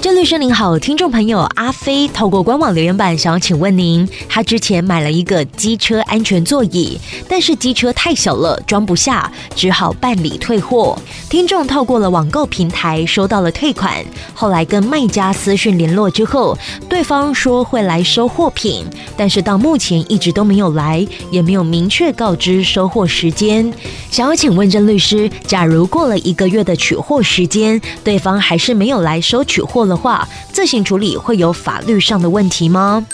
郑律师您好，听众朋友阿飞透过官网留言板想要请问您，他之前买了一个机车安全座椅，但是机车太小了装不下，只好办理退货。听众透过了网购平台收到了退款，后来跟卖家私讯联络之后，对方说会来收货品，但是到目前一直都没有来，也没有明确告知收货时间。想要请问郑律师，假如过了一个月的取货时间，对方还是没有来收取货的话，自行处理会有法律上的问题吗？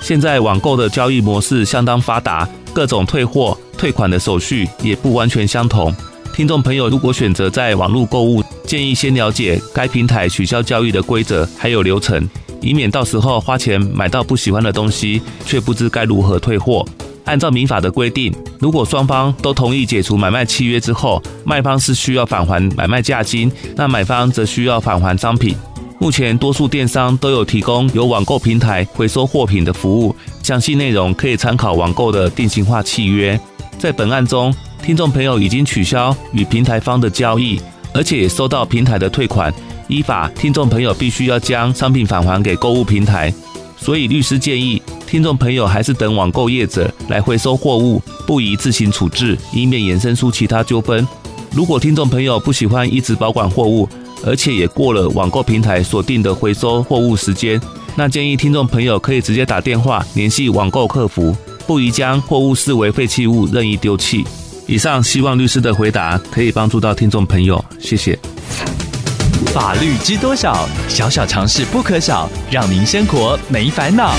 现在网购的交易模式相当发达，各种退货、退款的手续也不完全相同。听众朋友如果选择在网络购物，建议先了解该平台取消交易的规则还有流程，以免到时候花钱买到不喜欢的东西，却不知该如何退货。按照民法的规定，如果双方都同意解除买卖契约之后，卖方是需要返还买卖价金，那买方则需要返还商品。目前多数电商都有提供由网购平台回收货品的服务，详细内容可以参考网购的定型化契约。在本案中，听众朋友已经取消与平台方的交易，而且也收到平台的退款。依法，听众朋友必须要将商品返还给购物平台。所以，律师建议听众朋友还是等网购业者来回收货物，不宜自行处置，以免衍生出其他纠纷。如果听众朋友不喜欢一直保管货物，而且也过了网购平台锁定的回收货物时间，那建议听众朋友可以直接打电话联系网购客服，不宜将货物视为废弃物任意丢弃。以上希望律师的回答可以帮助到听众朋友，谢谢。法律知多少？小小常识不可少，让您生活没烦恼。